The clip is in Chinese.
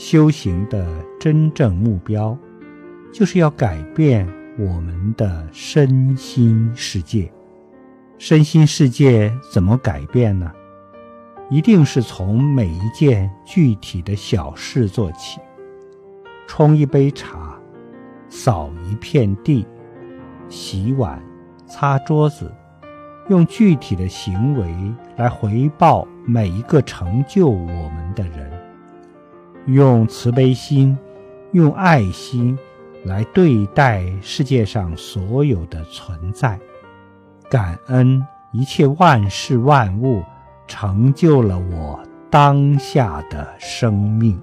修行的真正目标，就是要改变我们的身心世界。身心世界怎么改变呢？一定是从每一件具体的小事做起。冲一杯茶，扫一片地，洗碗，擦桌子，用具体的行为来回报每一个成就我们的人。用慈悲心，用爱心来对待世界上所有的存在，感恩一切万事万物成就了我当下的生命。